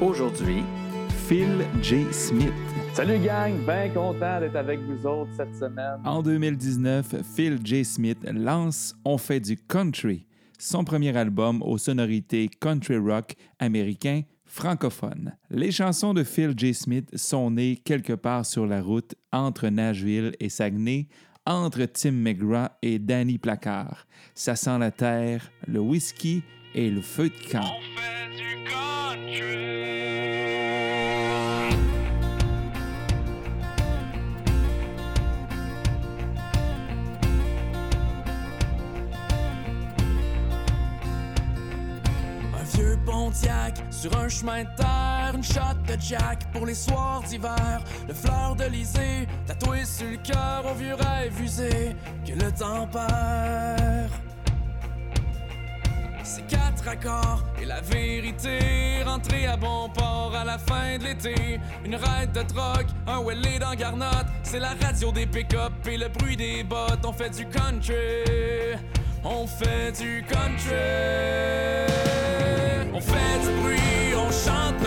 Aujourd'hui, Phil J. Smith. Salut gang, bien content d'être avec vous autres cette semaine. En 2019, Phil J. Smith lance On fait du country, son premier album aux sonorités country rock américain francophone. Les chansons de Phil J. Smith sont nées quelque part sur la route entre Nashville et Saguenay, entre Tim McGraw et Danny Placard. Ça sent la terre, le whisky et le feu de camp. Un sur un chemin de terre, une shot de Jack pour les soirs d'hiver, le fleur de lysée tatoué sur le cœur au vieux rêve usé que le temps perd. Ces quatre accords et la vérité, rentrer à bon port à la fin de l'été. Une raide de drogue, un welly dans garnotte, c'est la radio des pick-up et le bruit des bottes. On fait du country, on fait du country. Chante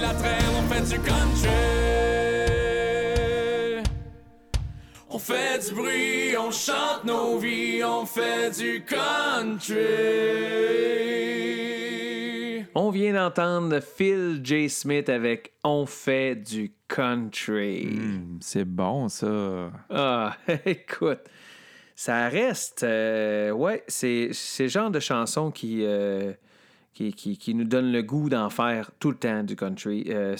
la traîne, on fait du country. On fait du bruit, on chante nos vies, on fait du country. on vient d'entendre Phil J. Smith avec On fait du country. Hmm, c'est bon, ça. Ah, écoute, ça reste. euh, ouais, c'est c'est le genre de chanson qui, euh, qui, nous donne le goût d'en faire tout le temps du country. Euh,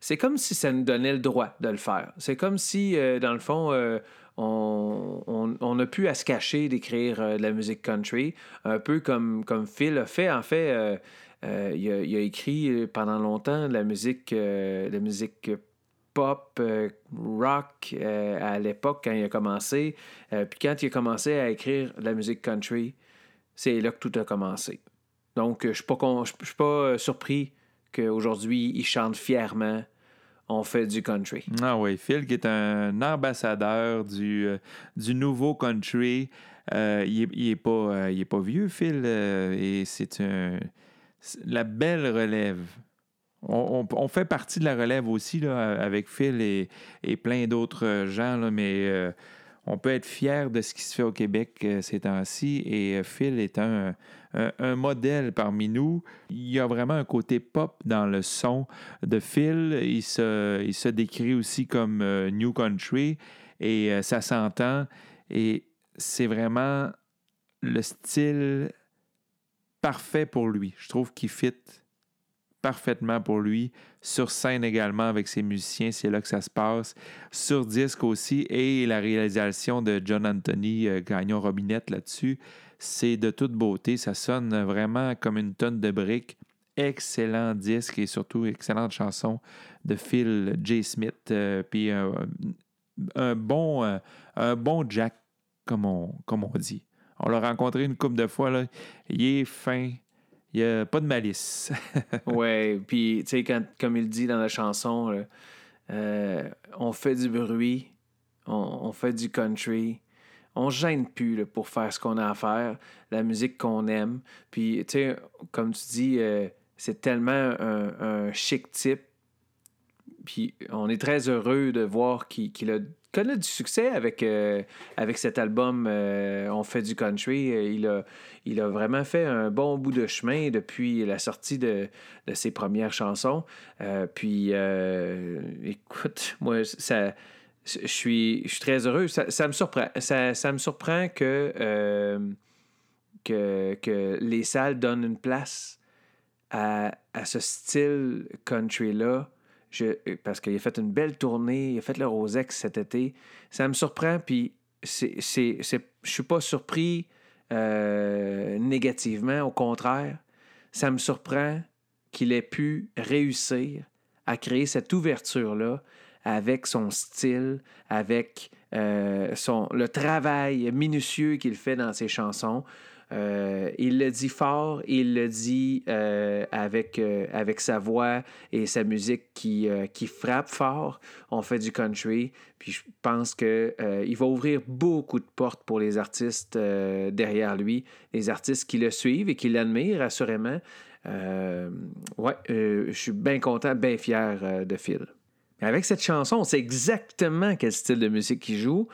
c'est comme si ça nous donnait le droit de le faire. C'est comme si, euh, dans le fond, euh, on, on, on a à se cacher d'écrire euh, de la musique country, un peu comme, comme Phil a fait. En fait, il, a, écrit pendant longtemps de la musique, de la musique pop, rock à l'époque quand il a commencé. Puis quand il a commencé à écrire de la musique country, c'est là que tout a commencé. Donc, euh, je ne suis suis pas euh, surpris qu'aujourd'hui, il chante fièrement On fait du country. Ah oui, Phil qui est un ambassadeur du, euh, nouveau country. Il, est, pas, pas vieux, Phil, et c'est la belle relève. On, fait partie de la relève aussi là, avec Phil et, plein d'autres gens, là, mais on peut être fier de ce qui se fait au Québec ces temps-ci. Et Phil est un, un- un modèle parmi nous. Il y a vraiment un côté pop dans le son de Phil. Il se, il se décrit aussi comme euh, New Country et euh, ça s'entend. Et c'est vraiment le style parfait pour lui. Je trouve qu'il fit parfaitement pour lui. Sur scène également avec ses musiciens, c'est là que ça se passe. Sur disque aussi, et la réalisation de John Anthony euh, Gagnon-Robinette là-dessus, c'est de toute beauté. Ça sonne vraiment comme une tonne de briques. Excellent disque et surtout excellente chanson de Phil J. Smith. Euh, puis bon, euh, un bon Jack, comme on, dit. On l'a rencontré une couple de fois. Il est fin. Il n'y a pas de malice. ouais, puis tu sais, comme il dit dans la chanson, euh, on fait du bruit, on fait du country, on gêne plus pour faire ce qu'on a à faire, la musique qu'on aime. Puis, tu sais, comme tu dis, euh, c'est tellement un, chic type. Puis, on est très heureux de voir qu'il a du succès avec, euh, cet album euh, On fait du country. Il a, il a vraiment fait un bon bout de chemin depuis la sortie de, de ses premières chansons. Puis, écoute, moi, ça, je suis, je suis très heureux. Ça, me surprend. Ça, ça me surprend que, euh, que, que les salles donnent une place à, à ce style country-là. Parce qu'il a fait une belle tournée, il a fait le Rosex cet été. Ça me surprend, puis c'est, c'est, suis pas surpris euh, négativement. Au contraire, ça me surprend qu'il ait pu réussir à créer cette ouverture-là avec son style, avec euh, son, le travail minutieux qu'il fait dans ses chansons. Euh, il le dit fort, il le dit euh, avec, avec sa voix et sa musique qui, qui frappe fort. On fait du country, puis je pense qu'il il va ouvrir beaucoup de portes pour les artistes derrière lui, les artistes qui le suivent et qui l'admirent, assurément. Ouais, je suis bien content, bien fier de Phil. Avec cette chanson, on sait exactement quel style de musique il joue.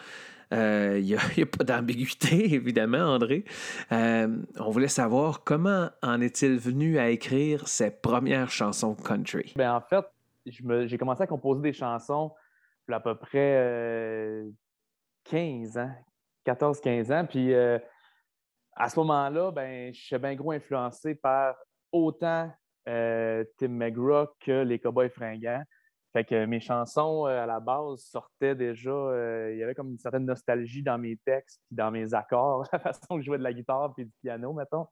Euh, Il n'y a, pas d'ambiguïté, évidemment, André. Euh, on voulait savoir comment en est-il venu à écrire ses premières chansons country? Ben, en fait, j'ai commencé à composer des chansons à peu près euh, 15 ans, 14-15 ans. Puis euh, à ce moment-là, ben, je suis bien gros influencé par autant euh, Tim McGraw que les Cowboys fringants. Fait que mes chansons, euh, à la base, sortaient déjà. euh, il y avait comme une certaine nostalgie dans mes textes puis dans mes accords, la façon que je jouais de la guitare puis du piano, mettons.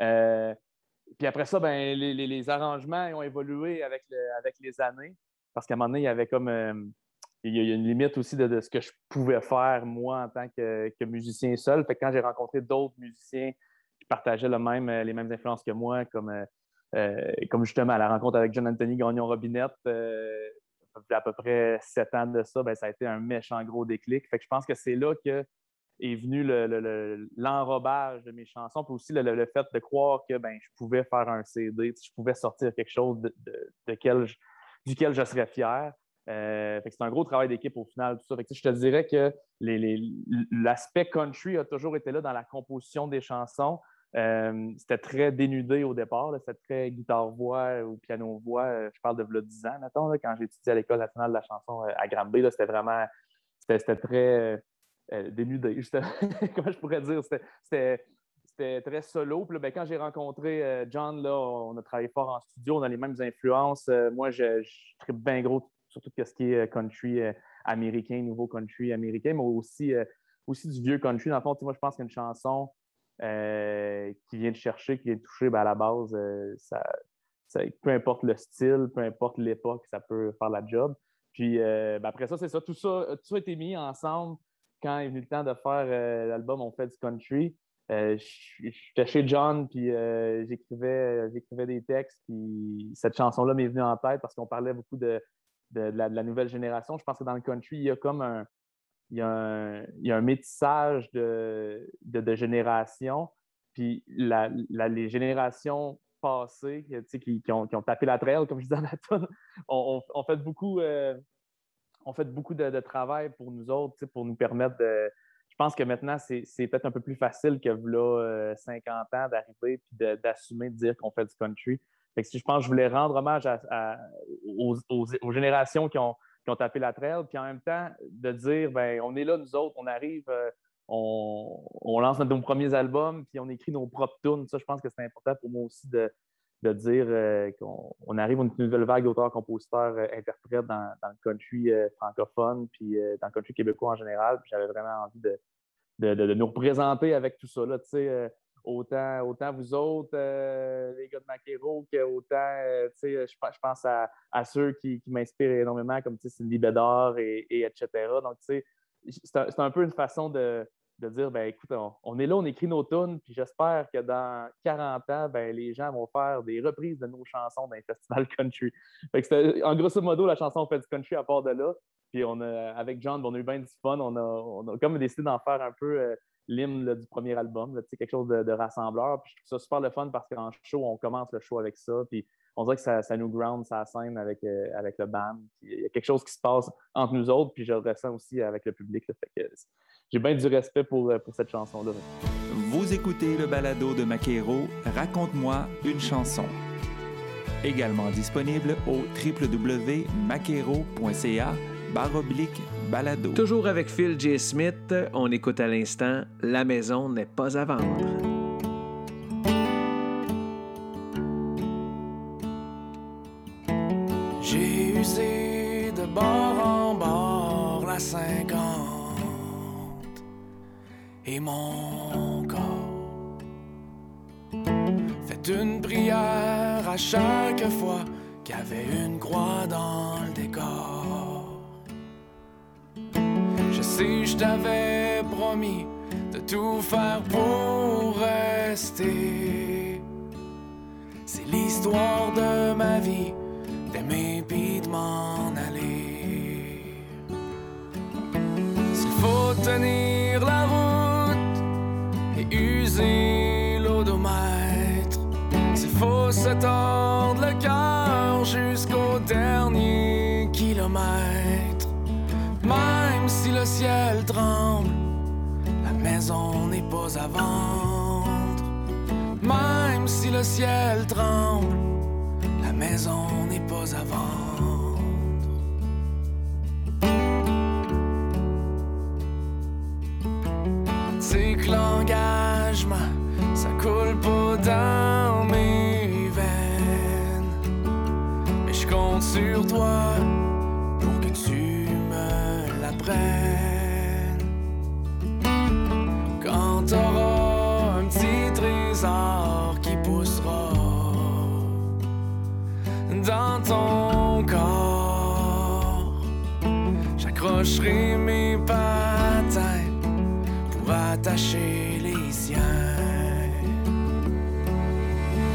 Euh, puis après ça, ben, les, les- les arrangements ont évolué avec, le- avec les années. Parce qu'à un moment donné, il y avait comme. il y a une limite aussi de, ce que je pouvais faire, moi, en tant que, que musicien seul. Fait que quand j'ai rencontré d'autres musiciens qui partageaient les mêmes influences que moi, comme, comme justement à la rencontre avec John Anthony Gagnon-Robinette, euh, à peu près sept ans de ça, ben, ça a été un méchant gros déclic. Fait que je pense que c'est là que est venu le- le- le- l'enrobage de mes chansons, puis aussi le, fait de croire que ben, je pouvais faire un CD, je pouvais sortir quelque chose de, duquel je serais fier. Euh, c'est un gros travail d'équipe au final, tout ça. Fait que, je te dirais que l'aspect country a toujours été là dans la composition des chansons. Euh, c'était très dénudé au départ, c'était très guitare-voix ou piano-voix. Euh, Je parle de v'là 10 ans, mettons, là, quand étudié à l'École nationale de la chanson euh, à Granby. C'était vraiment très euh, euh, dénudé. Comment je pourrais dire? C'était- très solo. Puis là, ben, quand j'ai rencontré euh, John, là, on a travaillé fort en studio, on a les mêmes influences. Euh, moi, je, je bien gros sur tout ce qui est euh, country américain, nouveau country américain, mais aussi, aussi du vieux country. Dans le fond, je pense qu'une chanson qui vient de chercher, qui vient de toucher, ben, à la base, ça, peu importe le style, peu importe l'époque, ça peut faire la job. Puis ben, après ça, c'est ça. Tout, ça. tout ça a été mis ensemble quand est venu le temps de faire l'album On fait du country. Euh, j'étais chez John, puis euh, j'écrivais, j'écrivais des textes, puis cette chanson-là m'est venue en tête parce qu'on parlait beaucoup de, la, nouvelle génération. Je pense que dans le country, il y a comme un, il y a un, métissage de, de, générations, puis les générations passées qui, qui, ont, tapé la trail, comme je disais à la ont, fait beaucoup, euh, fait beaucoup de, de, travail pour nous autres, pour nous permettre de je pense que maintenant, c'est peut-être un peu plus facile que là, 50 euh, ans d'arriver et d'assumer de, dire qu'on fait du country. Fait je pense que je voulais rendre hommage aux, générations qui ont, tapé la trail, puis en même temps de dire ben on est là, nous autres, on arrive, euh, on, lance nos premiers albums, puis on écrit nos propres tunes. Ça, je pense que c'est important pour moi aussi de, dire euh, qu'on arrive à une nouvelle vague d'auteurs, compositeurs, interprètes dans, le country francophone, puis dans le country québécois en général. J'avais vraiment envie de, de, nous représenter avec tout ça. Là, euh, autant, autant vous autres, euh, les gars de Maquero, que autant, euh, je, je pense à, ceux qui, m'inspirent énormément, comme Cindy Bédard et, et etc. Donc, c'est un, un, peu une façon de, dire, ben écoute, on, est là, on écrit nos tunes, puis j'espère que dans 40 ans, ben, les gens vont faire des reprises de nos chansons dans les festivals country. en grosso modo, la chanson fait du country à part de là. Puis on a, avec John, on a eu bien du fun. On a, on a comme décidé d'en faire un peu euh, l'hymne du premier album, quelque chose de, rassembleur. Puis je trouve ça super le fun parce qu'en show, on commence le show avec ça. Puis on dirait que ça, ça nous ground sa scène avec, euh, avec le band. il y a quelque chose qui se passe entre nous autres, puis je le ressens aussi avec le public. j'ai bien du respect pour, euh, pour cette chanson-là. Vous écoutez le balado de Maquero, Raconte-moi une chanson. Également disponible au www.maquero.ca baroblique balado. Toujours avec Phil J. Smith, on écoute à l'instant La maison n'est pas à vendre. J'ai usé de bord en bord la cinquante et mon corps fait une prière à chaque fois qu'il y avait une croix dans le décor si je t'avais promis de tout faire pour rester. C'est l'histoire de ma vie, d'aimer puis de m'en aller. S'il faut tenir la route et user l'odomètre, s'il faut se tordre le cœur jusqu'au dernier kilomètre même si le ciel tremble, la maison n'est pas à vendre. Même si le ciel tremble, la maison n'est pas à vendre. C'est que l'engagement, ça coule pas dans mes veines. Mais je compte sur toi j'accrocherai mes patins pour attacher les siens.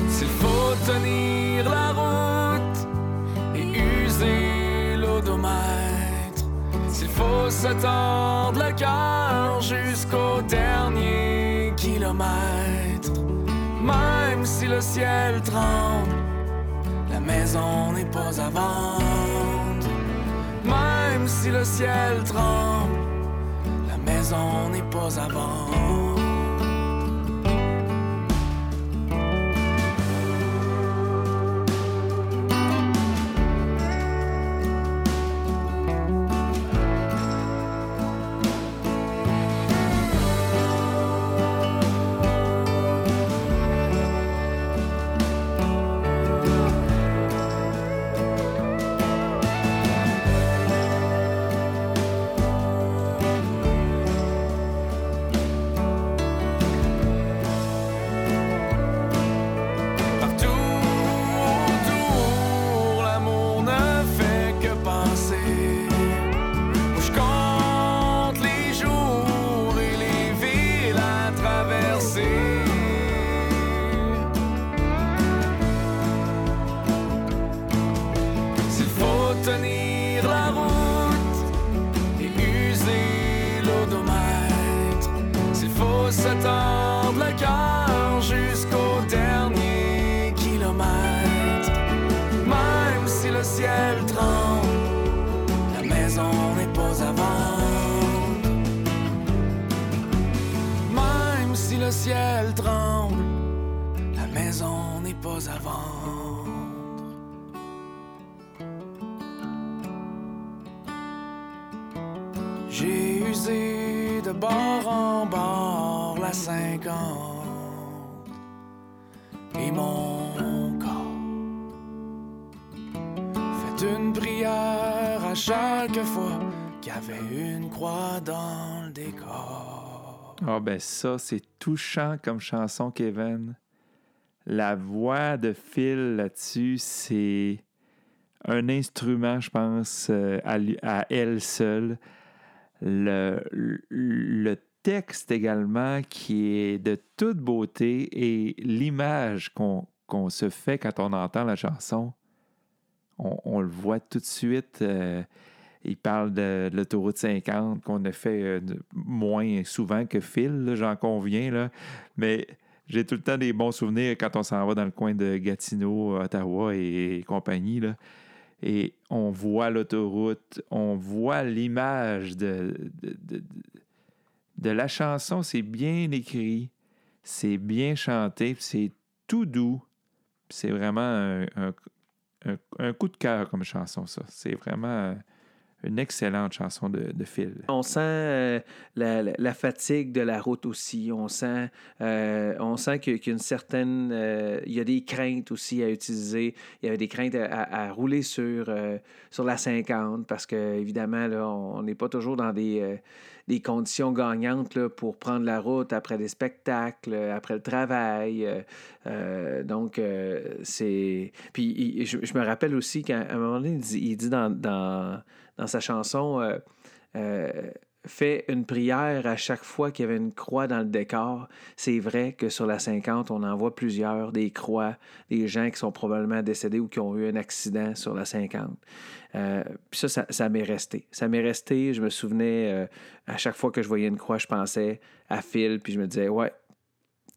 S'il faut tenir la route et user l'odomètre faut se tordre le cœur jusqu'au dernier kilomètre. Même si le ciel tremble, la maison n'est pas à vendre. Si le ciel tremble, la maison n'est pas à vendre. Une prière à chaque fois qu'il y avait une croix dans le décor. Ah ben ça, c'est touchant comme chanson, Kevin. La voix de Phil là-dessus, c'est un instrument, je pense, euh, à, elle seule. Le, texte également qui est de toute beauté et l'image qu'on se fait quand on entend la chanson, on, le voit tout de suite. euh, il parle de, l'autoroute 50 qu'on a fait euh, moins souvent que Phil, j'en conviens. Là. Mais j'ai tout le temps des bons souvenirs quand on s'en va dans le coin de Gatineau, Ottawa et, compagnie. Et on voit l'autoroute, on voit l'image de, la chanson. C'est bien écrit, c'est bien chanté, c'est tout doux. C'est vraiment un- un- coup de cœur comme chanson, ça. C'est vraiment euh, une excellente chanson de, de Phil. On sent euh, la, la- fatigue de la route aussi. On sent, euh, on sent qu'il y a une certaine. euh, il y a des craintes aussi à utiliser. Il y avait des craintes à, à- rouler sur, sur la 50 parce que, évidemment, là, on n'est pas toujours dans des, des conditions gagnantes là, pour prendre la route après des spectacles, après le travail. donc, c'est. Puis, je, me rappelle aussi qu'à un moment donné, il dit, dans, dans sa chanson. euh, euh, fait une prière à chaque fois qu'il y avait une croix dans le décor. C'est vrai que sur la 50, on en voit plusieurs, des croix, des gens qui sont probablement décédés ou qui ont eu un accident sur la 50. Euh, puis ça, ça, m'est resté. Ça m'est resté. Je me souvenais, à chaque fois que je voyais une croix, je pensais à Phil, puis je me disais, ouais,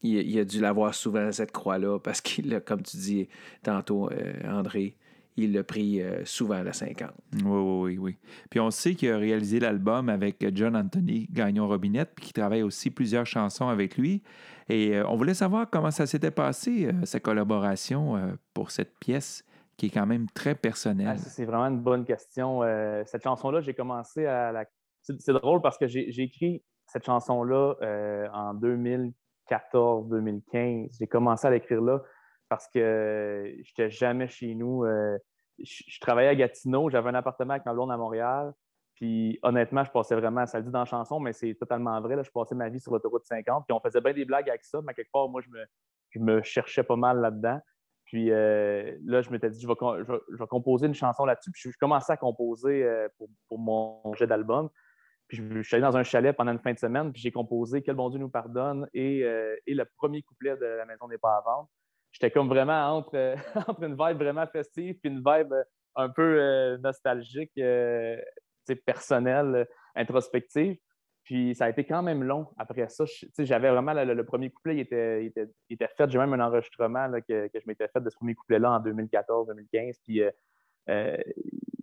il, a dû l'avoir souvent, cette croix-là, parce qu'il l'a, comme tu dis tantôt, André, il l'a pris euh, souvent à la 50. Oui, oui, oui, oui. Puis on sait qu'il a réalisé l'album avec John Anthony Gagnon-Robinette, puis qu'il travaille aussi plusieurs chansons avec lui. Et euh, on voulait savoir comment ça s'était passé, euh, sa collaboration euh, pour cette pièce qui est quand même très personnelle. Ah, c'est vraiment une bonne question. Euh, cette chanson-là, j'ai commencé à la. C'est drôle parce que j'ai écrit cette chanson-là euh, en 2014-2015. J'ai commencé à l'écrire là parce que je n'étais jamais chez nous. Euh, je, travaillais à Gatineau, j'avais un appartement avec ma à Montréal. Puis honnêtement, je passais vraiment, ça le dit dans la chanson, mais c'est totalement vrai. Là, je passais ma vie sur l'autoroute 50. Puis on faisait bien des blagues avec ça, mais quelque part, moi, je me, je me cherchais pas mal là-dedans. Puis euh, là, je m'étais dit, je vais, composer une chanson là-dessus. Puis je, commençais à composer euh, pour, pour mon jet d'album. Puis je, suis allé dans un chalet pendant une fin de semaine, puis j'ai composé Quel bon Dieu nous pardonne et, et le premier couplet de La maison n'est pas à vendre. J'étais comme vraiment entre, euh, entre une vibe vraiment festive puis une vibe euh, un peu euh, nostalgique, personnelle, introspective. Puis ça a été quand même long après ça. J'avais vraiment le, premier couplet, il était, il était, il était fait. J'ai même un enregistrement là, que, que je m'étais fait de ce premier couplet-là en 2014-2015. Puis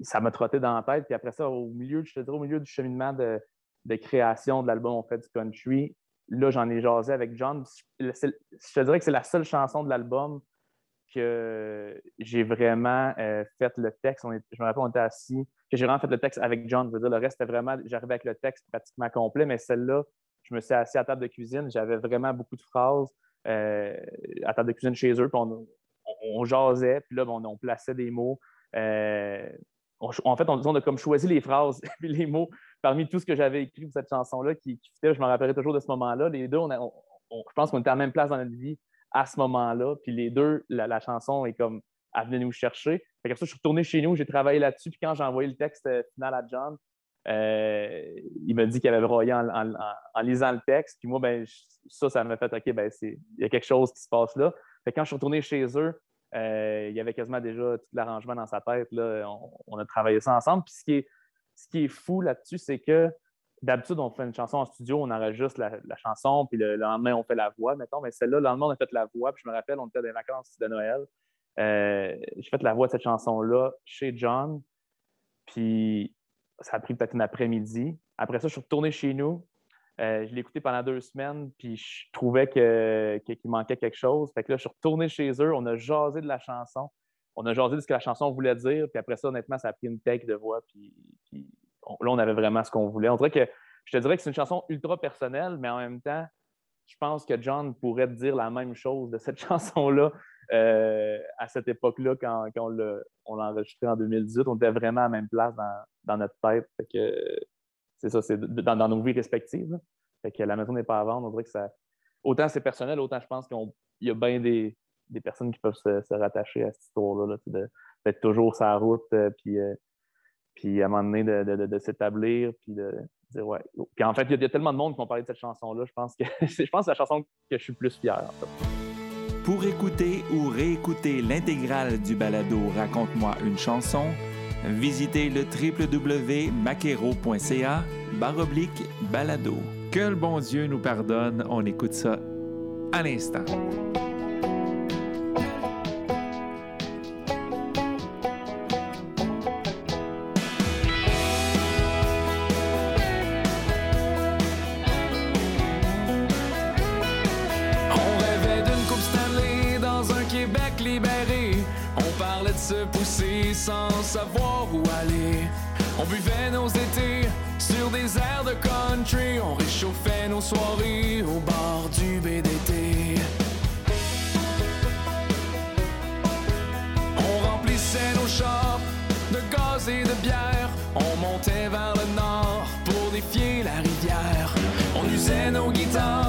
ça m'a trotté dans la tête. Puis après ça, au milieu, je te au milieu du cheminement de, de création de l'album On fait du country, là, j'en ai jasé avec John. Je te dirais que c'est la seule chanson de l'album que j'ai vraiment euh, fait le texte. Je me rappelle, on était assis, que j'ai vraiment fait le texte avec John. Je veux dire, le reste, c'était vraiment, j'arrivais avec le texte pratiquement complet, mais celle-là, je me suis assis à table de cuisine, j'avais vraiment beaucoup de phrases euh, à table de cuisine chez eux, puis on, jasait, puis là, on, plaçait des mots. Euh, en fait, on, on a comme choisi les phrases puis les mots parmi tout ce que j'avais écrit pour cette chanson-là qui, qui. Je me rappellerai toujours de ce moment-là. Les deux, on a- je pense qu'on était à la même place dans notre vie à ce moment-là. Puis les deux, la, chanson est comme elle venait nous chercher. Fait que ça, je suis retourné chez nous, j'ai travaillé là-dessus. Puis quand j'ai envoyé le texte euh, final à John, euh, il m'a dit qu'il avait broyé en, en- lisant le texte. Puis moi, ben, ça, ça m'a fait OK, ben, il y a quelque chose qui se passe là. Fait que quand je suis retourné chez eux, Euh, il y avait quasiment déjà tout l'arrangement dans sa tête. Là. On, on a travaillé ça ensemble. Puis ce qui est, ce qui est fou là-dessus, c'est que d'habitude, on fait une chanson en studio, on enregistre la, la chanson, puis le lendemain, on fait la voix, mettons. Mais celle-là, le lendemain, on a fait la voix. Puis je me rappelle, on était dans les vacances de Noël. Euh, J'ai fait la voix de cette chanson-là chez John. Puis ça a pris peut-être une après-midi. Après ça, je suis retourné chez nous. Euh, je l'ai écouté pendant deux semaines, puis je trouvais que- que- qu'il manquait quelque chose. Fait que là, je suis retourné chez eux, on a jasé de la chanson. On a jasé de ce que la chanson voulait dire, puis après ça, honnêtement, ça a pris une take de voix, puis, là, on avait vraiment ce qu'on voulait. On dirait que je te dirais que c'est une chanson ultra personnelle, mais en même temps, je pense que John pourrait dire la même chose de cette chanson-là euh, à cette époque-là, quand, on l'a enregistrée en 2018. On était vraiment à la même place dans, notre tête. C'est ça, c'est dans, nos vies respectives. Fait que la maison n'est pas à vendre. On dirait que ça. Autant c'est personnel, autant je pense qu'il y a bien des, des personnes qui peuvent se, rattacher à cette histoire-là, d'être toujours la route, euh, puis, euh, puis à un moment donné de, s'établir, puis de dire ouais. Puis en fait, il y, a- tellement de monde qui m'ont parlé de cette chanson-là. Je pense que je pense que c'est la chanson que je suis plus fier. Pour écouter ou réécouter l'intégrale du balado Raconte-moi une chanson, visitez le www.maquero.ca baroblique balado. Que le bon Dieu nous pardonne, on écoute ça à l'instant. On buvait nos étés sur des airs de country. On réchauffait nos soirées au bord du BDT. On remplissait nos chars de gaz et de bière. On montait vers le nord pour défier la rivière. On usait nos guitares,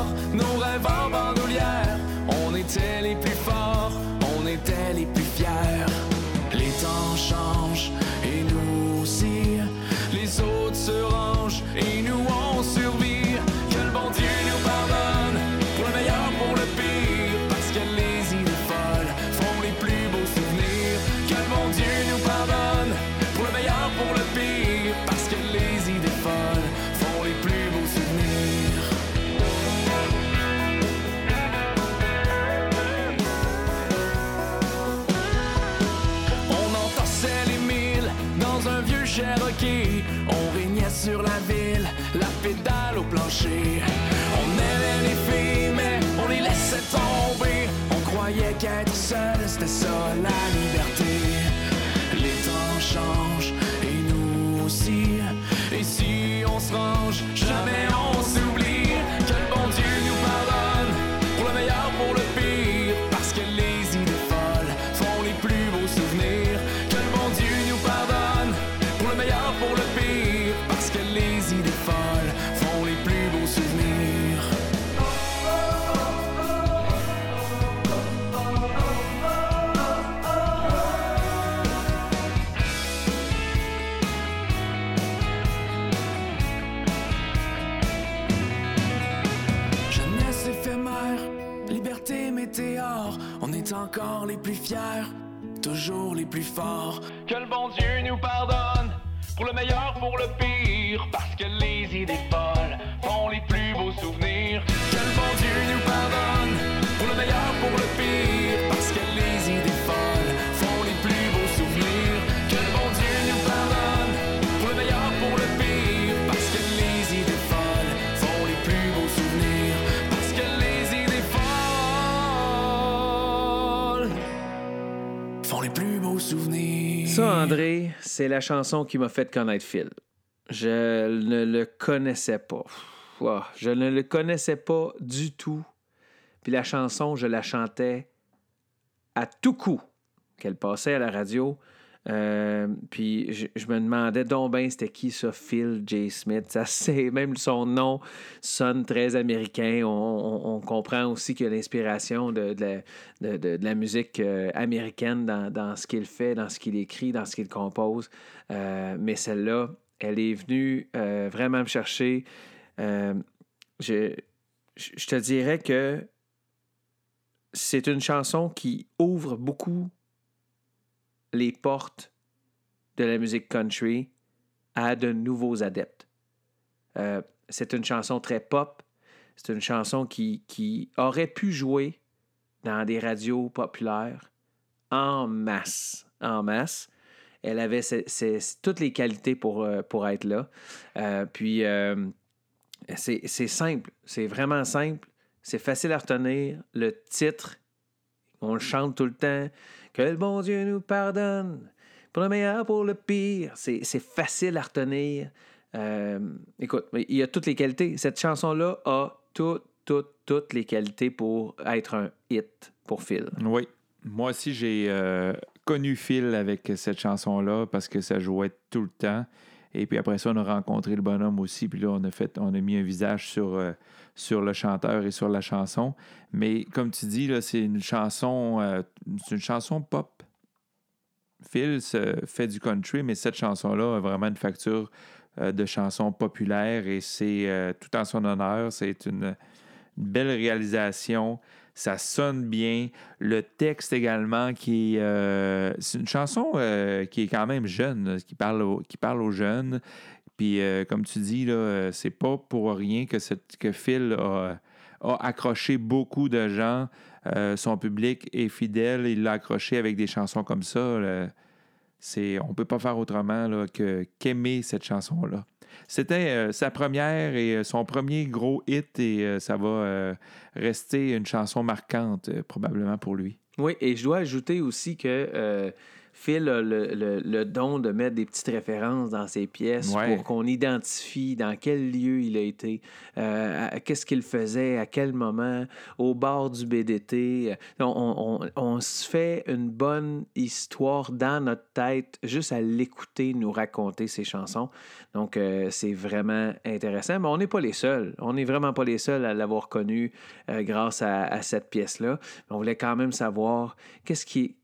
un vieux Cherokee. On régnait sur la ville, la pédale au plancher. On aimait les filles, mais on les laissait tomber. On croyait qu'être seul, c'était ça la liberté. Les temps changent et nous aussi. Et si on se range, jamais on s'oublie. Encore les plus fiers, toujours les plus forts. Que le bon Dieu nous pardonne, pour le meilleur, pour le pire, parce que les idées folles font les plus beaux souvenirs. André, c'est la chanson qui m'a fait connaître Phil. Je ne le connaissais pas. Ouah, je ne le connaissais pas du tout. Puis la chanson, je la chantais à tout coup qu'elle passait à la radio. Euh, puis je, me demandais donc ben c'était qui ça, Phil J. Smith. Ça, c'est, même son nom sonne très américain. On, comprend aussi que l'inspiration de, de la, de- la musique euh, américaine dans, ce qu'il fait, dans ce qu'il écrit, dans ce qu'il compose. Euh, mais celle-là, elle est venue vraiment me chercher. Je te dirais que c'est une chanson qui ouvre beaucoup les portes de la musique country à de nouveaux adeptes. Euh, c'est une chanson très pop. C'est une chanson qui, aurait pu jouer dans des radios populaires en masse. En masse. Elle avait toutes les qualités pour, euh, pour être là. Euh, puis, c'est simple. C'est vraiment simple. C'est facile à retenir. Le titre, on le chante tout le temps. Que le bon Dieu nous pardonne. Pour le meilleur, pour le pire. C'est facile à retenir. Euh, écoute, il y a toutes les qualités. Cette chanson-là a toutes, toutes, toutes les qualités pour être un hit pour Phil. Oui. Moi aussi, j'ai euh, connu Phil avec cette chanson-là parce que ça jouait tout le temps. Et puis après ça, on a rencontré le bonhomme aussi. Puis là, on a fait, on a mis un visage sur, euh, sur le chanteur et sur la chanson. Mais comme tu dis, c'est une chanson, c'est une chanson pop. Phil fait du country, mais cette chanson-là a vraiment une facture euh, de chansons populaires et c'est euh, tout en son honneur. C'est une, belle réalisation. Ça sonne bien. Le texte également, qui euh, c'est une chanson qui est quand même jeune, qui parle, qui parle aux jeunes. Puis, comme tu dis, là, c'est pas pour rien que, que Phil a, accroché beaucoup de gens. son public est fidèle. Il l'a accroché avec des chansons comme ça c'est on peut pas faire autrement que qu'aimer cette chanson là. C'était euh, sa première et euh, son premier gros hit et euh, ça va rester une chanson marquante probablement pour lui. Oui, et je dois ajouter aussi que Phil a le, don de mettre des petites références dans ses pièces pour qu'on identifie dans quel lieu il a été, euh, qu'est-ce qu'il faisait, à quel moment, au bord du BDT. On, se fait une bonne histoire dans notre tête juste à l'écouter nous raconter ses chansons. Donc, euh, c'est vraiment intéressant. Mais on n'est pas les seuls. On n'est vraiment pas les seuls à l'avoir connu euh, grâce à, à cette pièce-là. On voulait quand même savoir qu'est-ce qui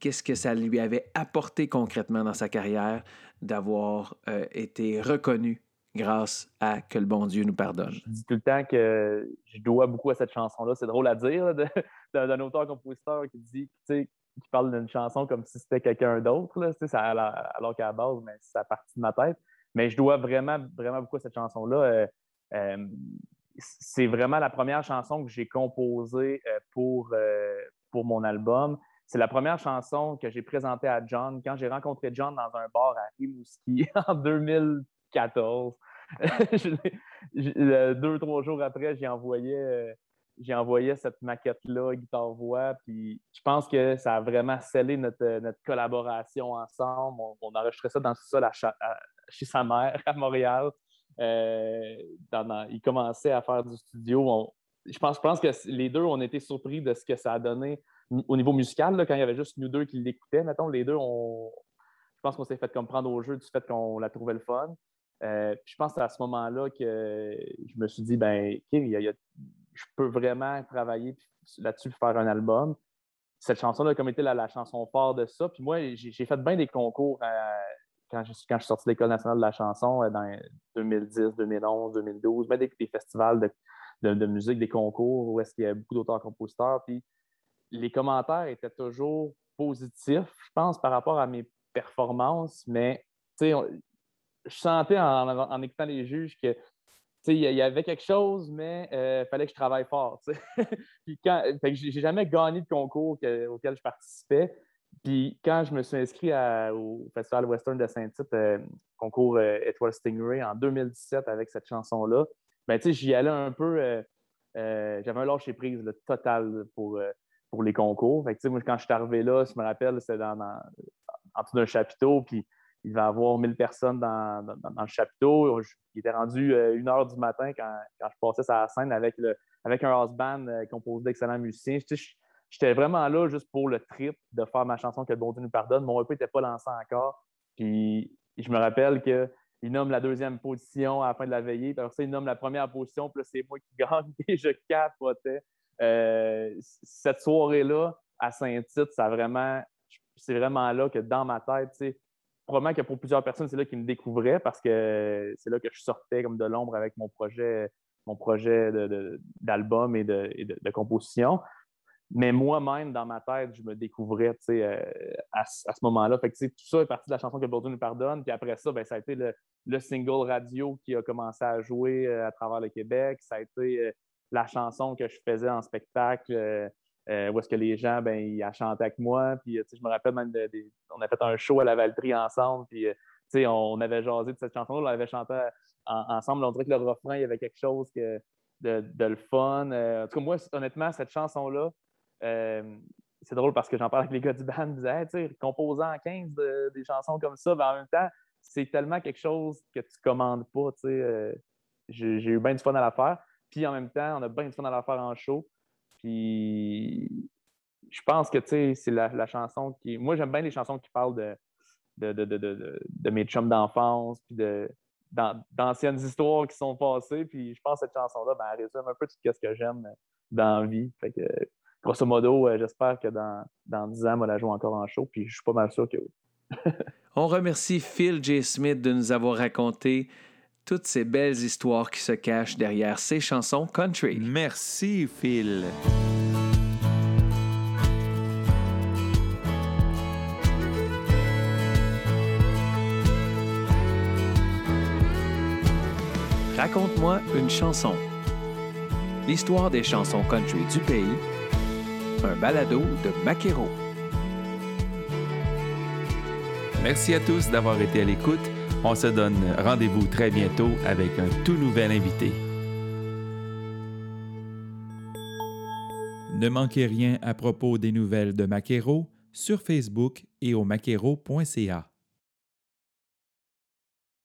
qu'est-ce que ça lui avait apporté concrètement dans sa carrière d'avoir euh, été reconnu grâce à Que le bon Dieu nous pardonne? Je dis tout le temps que je dois beaucoup à cette chanson-là. C'est drôle à dire d'un auteur-compositeur qui dit, qui parle d'une chanson comme si c'était quelqu'un d'autre, alors qu'à la base, mais c'est partie de ma tête. Mais je dois vraiment, vraiment beaucoup à cette chanson-là. Euh, euh, c'est vraiment la première chanson que j'ai composée pour, pour mon album. C'est la première chanson que j'ai présentée à John quand j'ai rencontré John dans un bar à Rimouski en 2014. Deux, trois jours après, j'ai envoyé, euh, cette maquette-là, guitare-voix, puis je pense que ça a vraiment scellé notre, notre collaboration ensemble. On, a enregistré ça dans tout ça chez sa mère à Montréal. Euh, il commençait à faire du studio. je, pense, je pense que les deux, on était surpris de ce que ça a donné au niveau musical, quand il y avait juste nous deux qui l'écoutaient, mettons, les deux, on, je pense qu'on s'est fait comprendre au jeu du fait qu'on la trouvait le fun. Euh, puis je pense que à ce moment-là que je me suis dit, ben, je peux vraiment travailler là-dessus faire un album. Cette chanson-là, comme était la, chanson phare de ça. Puis moi, j'ai fait bien des concours quand, je, quand je suis sorti de l'École nationale de la chanson euh, dans 2010, 2011, 2012, ben, des, festivals de, de, musique, des concours où est-ce qu'il y a beaucoup d'auteurs-compositeurs. Puis les commentaires étaient toujours positifs, je pense, par rapport à mes performances, mais je sentais en, écoutant les juges que il y avait quelque chose, mais il euh, fallait que je travaille fort. Puis quand, j'ai jamais gagné de concours auquel je participais. Puis quand je me suis inscrit au Festival Western de Saint-Tite, euh, concours euh, Edward Stingray en 2017 avec cette chanson-là, ben, j'y allais un peu. J'avais un lâcher prise total pour, pour les concours. Fait quand je suis arrivé là, je me rappelle, c'était dans, en dessous d'un chapiteau, puis il va y avoir 1000 personnes dans, le chapiteau. il était rendu euh, une heure du matin quand, je passais sur la scène avec, un house band euh, composé d'excellents musiciens. J'étais vraiment là juste pour le trip de faire ma chanson Que le bon Dieu nous pardonne. Mon EP n'était pas lancé encore. Puis je me rappelle qu'il nomme la deuxième position à la fin de la veillée. Puis après ça, il nomme la première position. Puis c'est moi qui gagne. Et je capotais. Euh, cette soirée-là, à Saint-Tite, ça vraiment, c'est vraiment là que dans ma tête, probablement que pour plusieurs personnes, c'est là qu'ils me découvraient parce que c'est là que je sortais comme de l'ombre avec mon projet, mon projet d'album et, de, composition. mais moi-même, dans ma tête, je me découvrais euh, à, ce moment-là. Fait que, tout ça est parti de la chanson que Bordeaux nous pardonne. Puis après ça, ben, ça a été le, le, single radio qui a commencé à jouer euh, à travers le Québec. Ça a été la chanson que je faisais en spectacle, où est-ce que les gens, ben, ils chanté avec moi. Puis je me rappelle même, de, on a fait un show à la Valtrie ensemble. Puis on avait jasé de cette chanson-là, on l'avait chanté ensemble. On dirait que le refrain, il y avait quelque chose que, de, de, le fun. en tout cas, moi, honnêtement, cette chanson-là, euh, c'est drôle parce que j'en parle avec les gars du band, ils disaient, hey, composant en 15 des chansons comme ça, mais en même temps, c'est tellement quelque chose que tu commandes pas. Euh, j'ai eu bien du fun à la faire. Puis en même temps, on a bien du fun à la faire en show. Puis je pense que c'est la, chanson qui. Moi, j'aime bien les chansons qui parlent de, de, de, de, de mes chums d'enfance, puis d'anciennes histoires qui sont passées. Puis je pense que cette chanson-là, ben, résume un peu tout ce que j'aime dans la vie. Fait que, grosso modo, euh, j'espère que dans, dans 10 ans, on la joue encore en show, puis je suis pas mal sûr que oui. on remercie Phil J. Smith de nous avoir raconté toutes ces belles histoires qui se cachent derrière ces chansons country. Merci, Phil. Raconte-moi une chanson. L'histoire des chansons country du pays un balado de Maquero. Merci à tous d'avoir été à l'écoute. On se donne rendez-vous très bientôt avec un tout nouvel invité. Ne manquez rien à propos des nouvelles de Maquero sur Facebook et au maquero.ca.